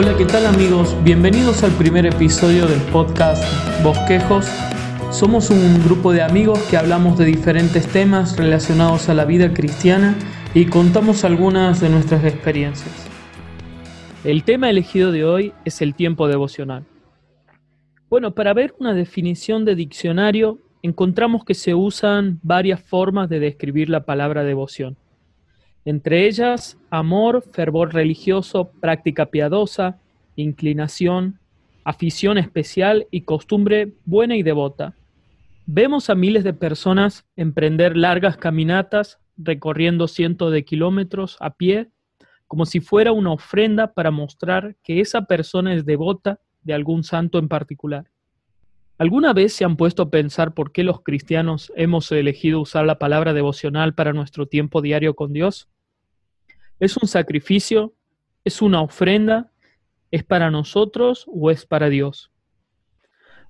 Hola, ¿qué tal amigos? Bienvenidos al primer episodio del podcast Bosquejos. Somos un grupo de amigos que hablamos de diferentes temas relacionados a la vida cristiana y contamos algunas de nuestras experiencias. El tema elegido de hoy es el tiempo devocional. Bueno, para ver una definición de diccionario, encontramos que se usan varias formas de describir la palabra devoción. Entre ellas, amor, fervor religioso, práctica piadosa, inclinación, afición especial y costumbre buena y devota. Vemos a miles de personas emprender largas caminatas recorriendo cientos de kilómetros a pie, como si fuera una ofrenda para mostrar que esa persona es devota de algún santo en particular. ¿Alguna vez se han puesto a pensar por qué los cristianos hemos elegido usar la palabra devocional para nuestro tiempo diario con Dios? ¿Es un sacrificio? ¿Es una ofrenda? ¿Es para nosotros o es para Dios?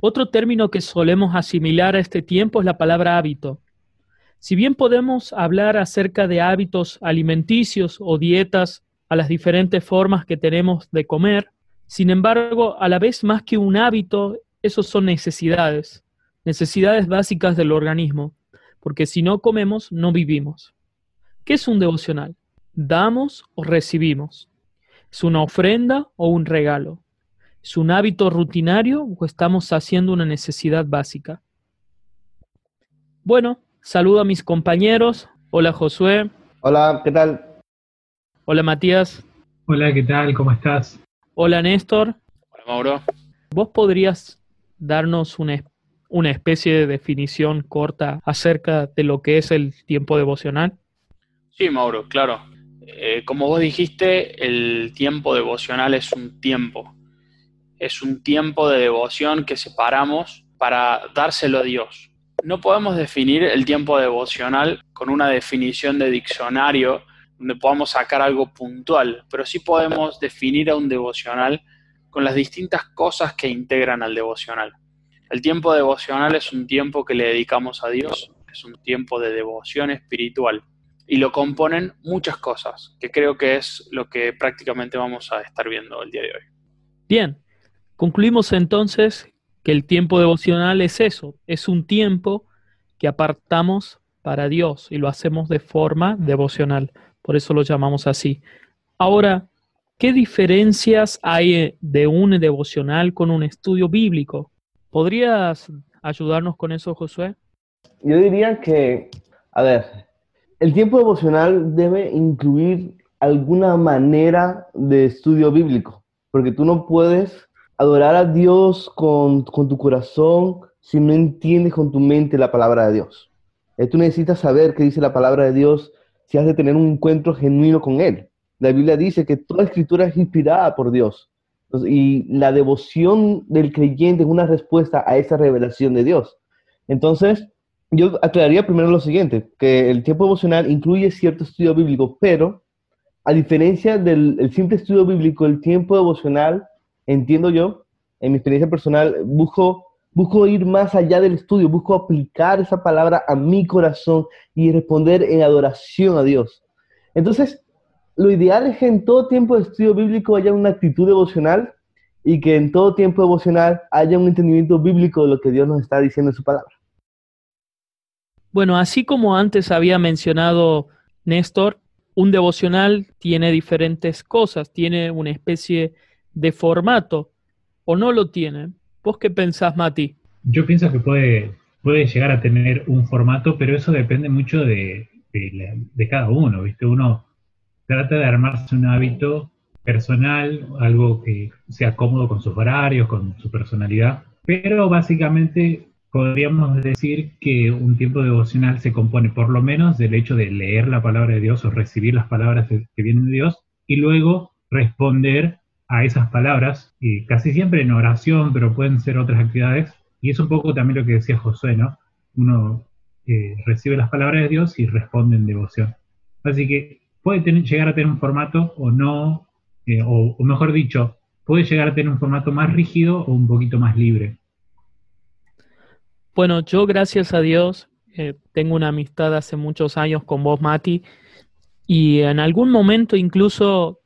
Otro término que solemos asimilar a este tiempo es la palabra hábito. Si bien podemos hablar acerca de hábitos alimenticios o dietas a las diferentes formas que tenemos de comer, sin embargo, a la vez más que un hábito, esos son necesidades, necesidades básicas del organismo, porque si no comemos, no vivimos. ¿Qué es un devocional? Damos o recibimos. ¿Es una ofrenda o un regalo? ¿Es un hábito rutinario o estamos haciendo una necesidad básica? Bueno, saludo a mis compañeros. Hola Josué. Hola, ¿qué tal? Hola Matías. Hola, ¿qué tal? ¿Cómo estás? Hola Néstor. Hola Mauro. ¿Vos podrías darnos una, una especie de definición corta acerca de lo que es el tiempo devocional? Sí, Mauro, claro. Eh, como vos dijiste, el tiempo devocional es un tiempo. Es un tiempo de devoción que separamos para dárselo a Dios. No podemos definir el tiempo devocional con una definición de diccionario donde podamos sacar algo puntual, pero sí podemos definir a un devocional con las distintas cosas que integran al devocional. El tiempo devocional es un tiempo que le dedicamos a Dios, es un tiempo de devoción espiritual y lo componen muchas cosas, que creo que es lo que prácticamente vamos a estar viendo el día de hoy. Bien, concluimos entonces que el tiempo devocional es eso, es un tiempo que apartamos para Dios y lo hacemos de forma devocional, por eso lo llamamos así. Ahora, ¿qué diferencias hay de un devocional con un estudio bíblico? ¿Podrías ayudarnos con eso, Josué? Yo diría que, a ver, el tiempo devocional debe incluir alguna manera de estudio bíblico, porque tú no puedes adorar a Dios con, tu corazón si no entiendes con tu mente la palabra de Dios. Eh, tú necesitas saber qué dice la palabra de Dios si has de tener un encuentro genuino con Él. La Biblia dice que toda escritura es inspirada por Dios. y la devoción del creyente es una respuesta a esa revelación de Dios. Entonces, yo aclararía primero lo siguiente, que el tiempo emocional incluye cierto estudio bíblico, pero a diferencia del simple estudio bíblico, el tiempo devocional, entiendo yo, en mi experiencia personal, busco, busco ir más allá del estudio, busco aplicar esa palabra a mi corazón y responder en adoración a Dios. Entonces, lo ideal es que en todo tiempo de estudio bíblico haya una actitud devocional y que en todo tiempo devocional haya un entendimiento bíblico de lo que Dios nos está diciendo en su palabra. Bueno, así como antes había mencionado Néstor, un devocional tiene diferentes cosas, tiene una especie de formato, o no lo tiene. ¿Vos qué pensás, Mati? Yo pienso que puede, puede llegar a tener un formato, pero eso depende mucho de, de cada uno, ¿viste? Uno trata de armarse un hábito personal, algo que sea cómodo con sus horarios, con su personalidad, pero básicamente podríamos decir que un tiempo devocional se compone por lo menos del hecho de leer la palabra de Dios o recibir las palabras que vienen de Dios y luego responder a esas palabras, y casi siempre en oración, pero pueden ser otras actividades. Y es un poco también lo que decía Josué, ¿no? Uno eh, recibe las palabras de Dios y responde en devoción. Así que puede llegar a tener un formato o no, eh, o mejor dicho, puede llegar a tener un formato más rígido o un poquito más libre. Bueno, yo gracias a Dios eh, tengo una amistad hace muchos años con vos, Mati, y en algún momento incluso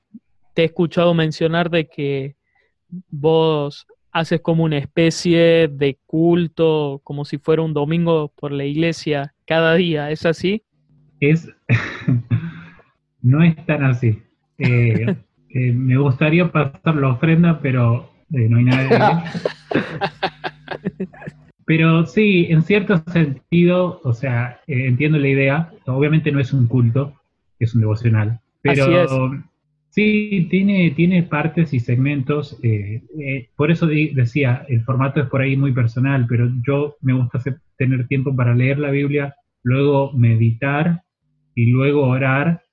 te he escuchado mencionar de que vos haces como una especie de culto, como si fuera un domingo por la iglesia cada día, ¿es así? Es, no es tan así. Eh, eh, me gustaría pasar la ofrenda, pero eh, no hay nada. pero sí, en cierto sentido, o sea, entiendo la idea. Obviamente no es un culto, es un devocional. Pero Sí, tiene, tiene partes y segmentos. Eh, eh, por eso decía, el formato es por ahí muy personal, pero yo me gusta tener tiempo para leer la Biblia, luego meditar y luego orar.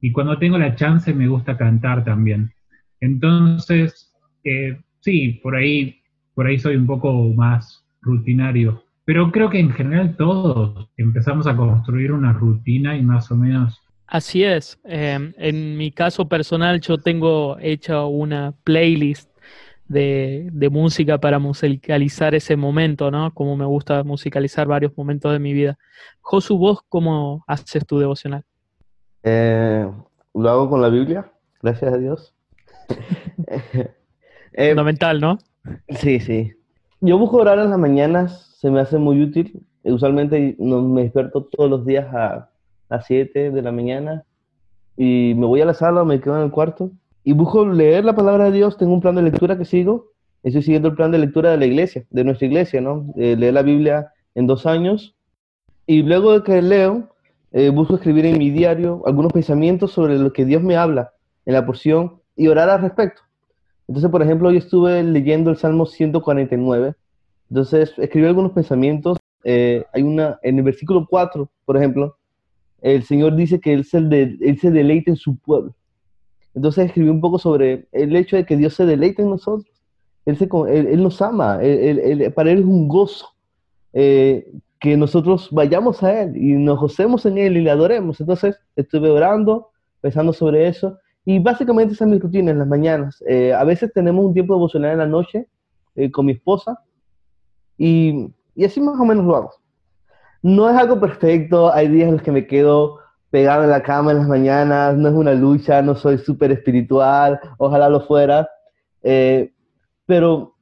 Y cuando tengo la chance me gusta cantar también. Entonces, eh, sí, por ahí, por ahí soy un poco más rutinario. Pero creo que en general todos empezamos a construir una rutina y más o menos Así es. Em, en mi caso personal, yo tengo hecha una playlist de, música para musicalizar ese momento, ¿no? Como me gusta musicalizar varios momentos de mi vida. Josu, ¿vos cómo haces tu devocional? Eh, lo hago con la Biblia, gracias a Dios. Eh, Fundamental, ¿no? Sí, sí. Yo busco orar en las mañanas, se me hace muy útil. Usualmente me despierto todos los días a a 7 de la mañana y me voy a la sala, me quedo en el cuarto y busco leer la palabra de Dios. Tengo un plan de lectura que sigo. Estoy siguiendo el plan de lectura de la iglesia, de nuestra iglesia, ¿no? leer la Biblia en dos años. Y luego de que leo, eh, busco escribir en mi diario algunos pensamientos sobre lo que Dios me habla en la porción y orar al respecto. Entonces, por ejemplo, hoy estuve leyendo el Salmo 149. Entonces, escribí algunos pensamientos. Eh, hay una, en el versículo 4, por ejemplo, el Señor dice que él se, él se deleita en su pueblo. Entonces escribí un poco sobre el hecho de que Dios se deleita en nosotros. Él, se, él, nos ama, para Él es un gozo eh, que nosotros vayamos a Él y nos gocemos en Él y le adoremos. Entonces estuve orando, pensando sobre eso y básicamente esa es mi rutina en las mañanas. Eh, a veces tenemos un tiempo devocional en la noche eh, con mi esposa y, así más o menos lo hago. No es algo perfecto, hay días en los que me quedo pegado en la cama en las mañanas, no es una lucha, no soy súper espiritual, ojalá lo fuera, eh, pero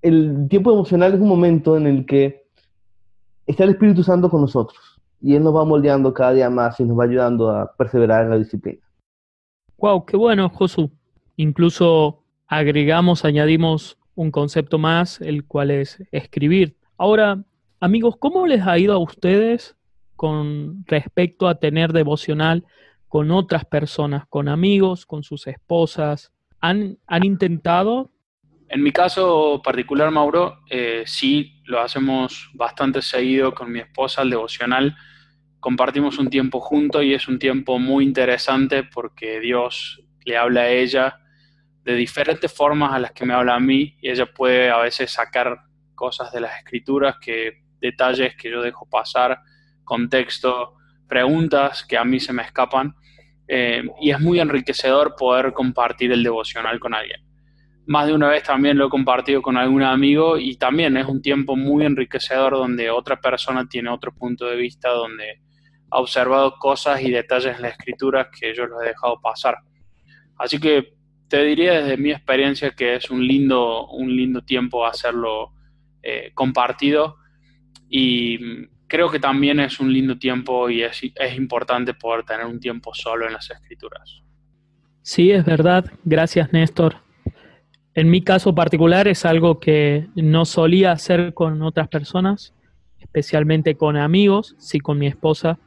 el tiempo emocional es un momento en el que está el Espíritu Santo con nosotros y Él nos va moldeando cada día más y nos va ayudando a perseverar en la disciplina. Wow, qué bueno, Josu. Incluso agregamos, añadimos un concepto más, el cual es escribir. Ahora, Amigos, ¿cómo les ha ido a ustedes con respecto a tener devocional con otras personas, con amigos, con sus esposas? ¿Han, intentado? En mi caso particular, Mauro, eh, sí, lo hacemos bastante seguido con mi esposa, el devocional. Compartimos un tiempo juntos y es un tiempo muy interesante porque Dios le habla a ella de diferentes formas a las que me habla a mí y ella puede a veces sacar cosas de las escrituras que detalles que yo dejo pasar, contexto, preguntas que a mí se me escapan. Eh, y es muy enriquecedor poder compartir el devocional con alguien. Más de una vez también lo he compartido con algún amigo y también es un tiempo muy enriquecedor donde otra persona tiene otro punto de vista, donde ha observado cosas y detalles en la escritura que yo los he dejado pasar. Así que te diría desde mi experiencia que es un lindo, un lindo tiempo hacerlo eh, compartido y creo que también es un lindo tiempo y es, importante poder tener un tiempo solo en las escrituras. Sí, es verdad. Gracias, Néstor. En mi caso particular es algo que no solía hacer con otras personas, especialmente con amigos, sí con mi esposa,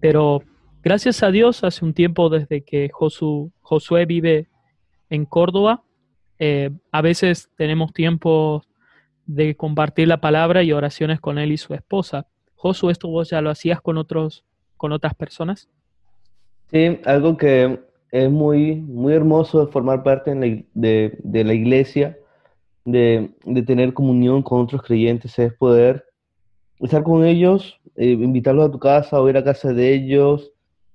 pero gracias a Dios hace un tiempo desde que Josué vive en Córdoba, eh, a veces tenemos tiempo de compartir la palabra y oraciones con él y su esposa. Josu, ¿esto vos ya lo hacías con otros, con otras personas? Sí, algo que es muy, muy hermoso de formar parte de, la iglesia, de, tener comunión con otros creyentes, es poder estar con ellos, eh, invitarlos a tu casa o ir a casa de ellos,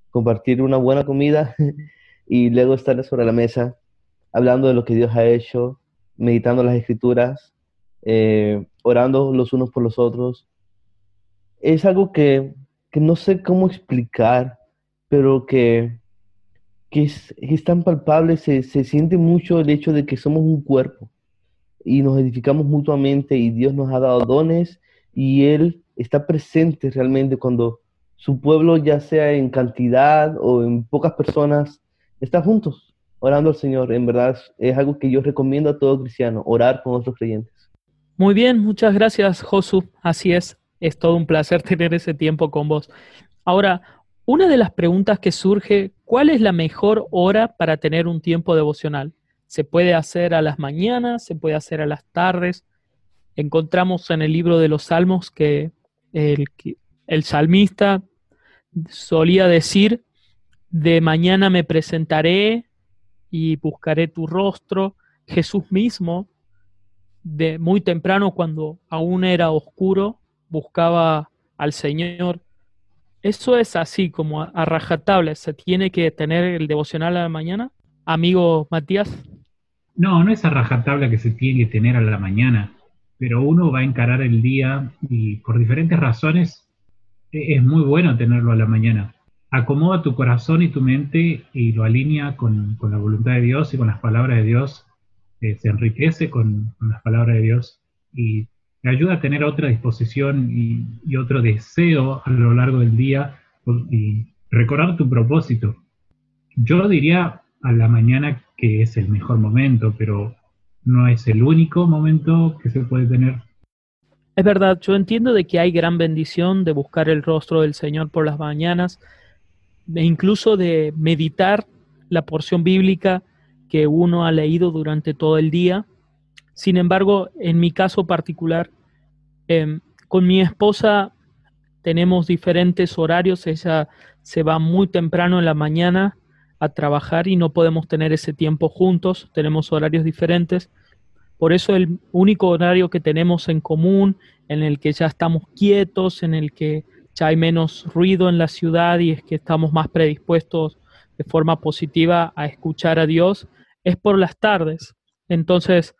compartir una buena comida y luego estar sobre la mesa hablando de lo que Dios ha hecho, meditando las escrituras eh, orando los unos por los otros. Es algo que, no sé cómo explicar, pero que, que es, es tan palpable, se, se siente mucho el hecho de que somos un cuerpo y nos edificamos mutuamente y Dios nos ha dado dones y Él está presente realmente cuando su pueblo, ya sea en cantidad o en pocas personas, está juntos orando al Señor. En verdad es algo que yo recomiendo a todo cristiano, orar con otros creyentes. Muy bien, muchas gracias Josu. Así es, es todo un placer tener ese tiempo con vos. Ahora, una de las preguntas que surge, ¿cuál es la mejor hora para tener un tiempo devocional? Se puede hacer a las mañanas, se puede hacer a las tardes. Encontramos en el libro de los Salmos que el, el salmista solía decir, de mañana me presentaré y buscaré tu rostro. Jesús mismo, de muy temprano, cuando aún era oscuro, buscaba al Señor. Eso es así, como a, rajatabla. ¿Se tiene que tener el devocional a la mañana? Amigo Matías. No, no es a rajatabla que se tiene que tener a la mañana, pero uno va a encarar el día y por diferentes razones e, es muy bueno tenerlo a la mañana. Acomoda tu corazón y tu mente y lo alinea con, la voluntad de Dios y con las palabras de Dios. Eh, se enriquece con, las palabras de Dios y te ayuda a tener otra disposición y, y otro deseo a lo largo del día y recordar tu propósito. Yo diría a la mañana que es el mejor momento, pero no es el único momento que se puede tener. Es verdad, yo entiendo de que hay gran bendición de buscar el rostro del Señor por las mañanas, e incluso de meditar la porción bíblica que uno ha leído durante todo el día. Sin embargo, en mi caso particular, em, con mi esposa tenemos diferentes horarios. Ella se va muy temprano en la mañana a trabajar y no podemos tener ese tiempo juntos, tenemos horarios diferentes. Por eso el único horario que tenemos en común, en el que ya estamos quietos, en el que ya hay menos ruido en la ciudad y es que estamos más predispuestos de forma positiva a escuchar a Dios, es por las tardes. Entonces,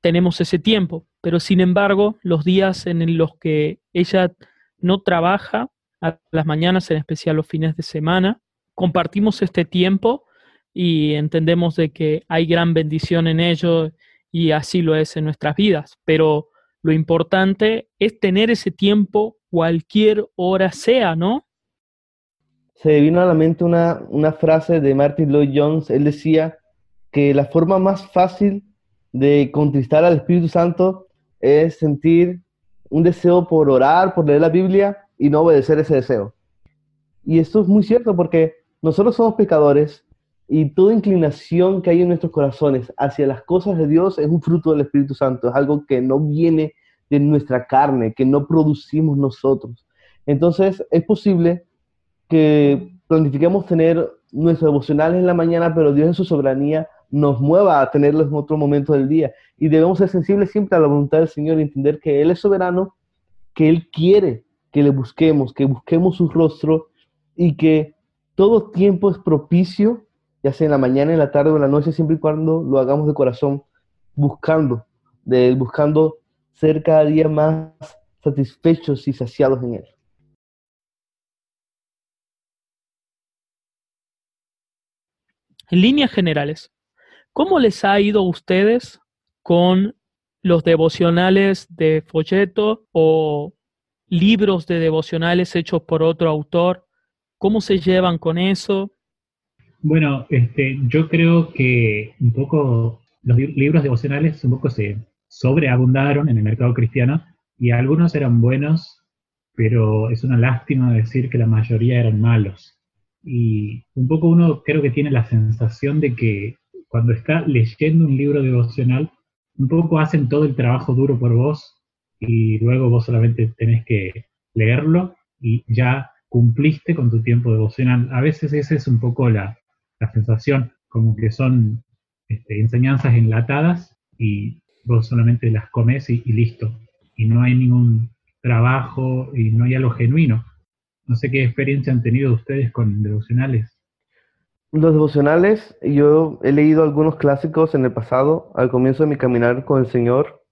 tenemos ese tiempo, pero sin embargo, los días en los que ella no trabaja, a las mañanas, en especial los fines de semana, compartimos este tiempo y entendemos de que hay gran bendición en ello y así lo es en nuestras vidas, pero lo importante es tener ese tiempo cualquier hora sea, ¿no? Se vino a la mente una, una frase de Martin Lloyd Jones, él decía que la forma más fácil de contristar al Espíritu Santo es sentir un deseo por orar, por leer la Biblia y no obedecer ese deseo. Y esto es muy cierto porque nosotros somos pecadores y toda inclinación que hay en nuestros corazones hacia las cosas de Dios es un fruto del Espíritu Santo, es algo que no viene de nuestra carne, que no producimos nosotros. Entonces es posible que planifiquemos tener nuestros devocionales en la mañana, pero Dios en su soberanía nos mueva a tenerlos en otro momento del día. Y debemos ser sensibles siempre a la voluntad del Señor y entender que Él es soberano, que Él quiere que le busquemos, que busquemos su rostro y que todo tiempo es propicio, ya sea en la mañana, en la tarde o en la noche, siempre y cuando lo hagamos de corazón, buscando de buscando ser cada día más satisfechos y saciados en Él. En líneas generales, ¿cómo les ha ido a ustedes con los devocionales de folleto o libros de devocionales hechos por otro autor ¿Cómo se llevan con eso? Bueno, este, yo creo que un poco los libros devocionales un poco se sobreabundaron en el mercado cristiano y algunos eran buenos, pero es una lástima decir que la mayoría eran malos. Y un poco uno creo que tiene la sensación de que cuando está leyendo un libro devocional, un poco hacen todo el trabajo duro por vos y luego vos solamente tenés que leerlo y ya cumpliste con tu tiempo devocional. A veces esa es un poco la, sensación, como que son este, enseñanzas enlatadas y vos solamente las comes y, listo. Y no hay ningún trabajo y no hay algo genuino. No sé qué experiencia han tenido ustedes con devocionales. Los devocionales, yo he leído algunos clásicos en el pasado, al comienzo de mi caminar con el Señor.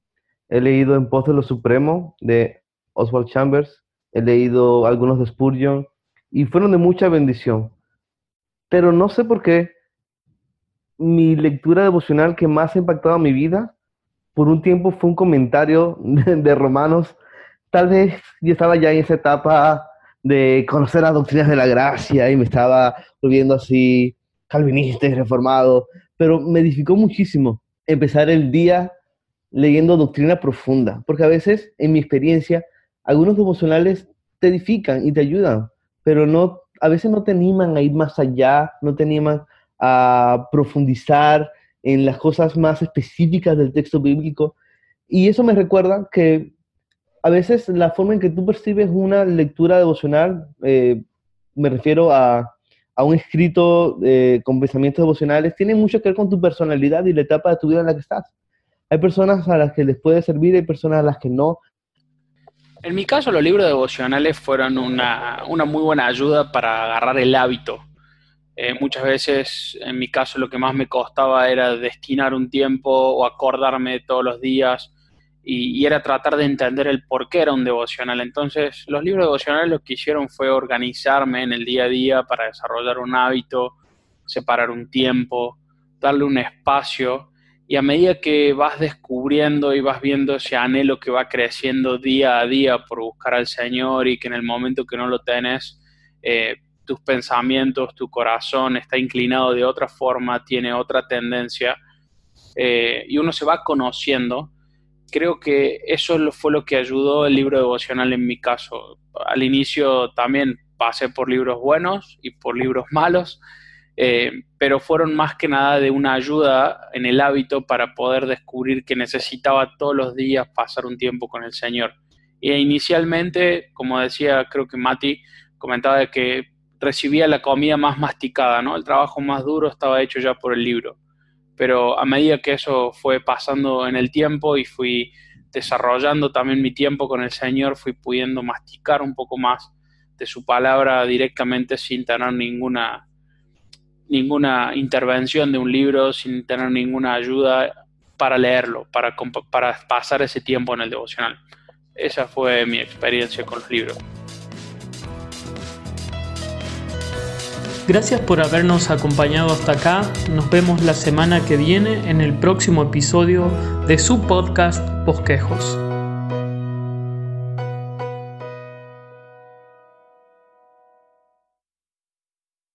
He leído En pos de lo supremo de Oswald Chambers, he leído algunos de Spurgeon y fueron de mucha bendición. pero no sé por qué mi lectura devocional que más ha impactado mi vida, por un tiempo fue un comentario de, Romanos. Tal vez yo estaba ya en esa etapa de conocer las doctrinas de la gracia y me estaba volviendo así calvinista y reformado, pero me edificó muchísimo empezar el día leyendo doctrina profunda, porque a veces, en mi experiencia, algunos devocionales te edifican y te ayudan, pero no, a veces no te animan a ir más allá, no te animan a profundizar en las cosas más específicas del texto bíblico. Y eso me recuerda que a veces la forma en que tú percibes una lectura devocional, eh, me refiero a, a un escrito eh, con pensamientos devocionales, tiene mucho que ver con tu personalidad y la etapa de tu vida en la que estás. Hay personas a las que les puede servir, hay personas a las que no. En mi caso, los libros devocionales fueron una, una muy buena ayuda para agarrar el hábito. Eh, muchas veces, en mi caso, lo que más me costaba era destinar un tiempo o acordarme todos los días y, era tratar de entender el por qué era un devocional. Entonces, los libros devocionales lo que hicieron fue organizarme en el día a día para desarrollar un hábito, separar un tiempo, darle un espacio y a medida que vas descubriendo y vas viendo ese anhelo que va creciendo día a día por buscar al Señor y que en el momento que no lo tenés, eh, tus pensamientos, tu corazón está inclinado de otra forma, tiene otra tendencia, eh, y uno se va conociendo, creo que eso fue lo que ayudó el libro devocional en mi caso. Al inicio también pasé por libros buenos y por libros malos, eh, pero fueron más que nada de una ayuda en el hábito para poder descubrir que necesitaba todos los días pasar un tiempo con el Señor. Y inicialmente, como decía, creo que Mati comentaba que recibía la comida más masticada, ¿no? El trabajo más duro estaba hecho ya por el libro pero a medida que eso fue pasando en el tiempo y fui desarrollando también mi tiempo con el Señor, fui pudiendo masticar un poco más de su palabra directamente sin tener ninguna, ninguna intervención de un libro, sin tener ninguna ayuda para leerlo, para, para pasar ese tiempo en el devocional. Esa fue mi experiencia con los libros. Gracias por habernos acompañado hasta acá. Nos vemos la semana que viene en el próximo episodio de su podcast Bosquejos.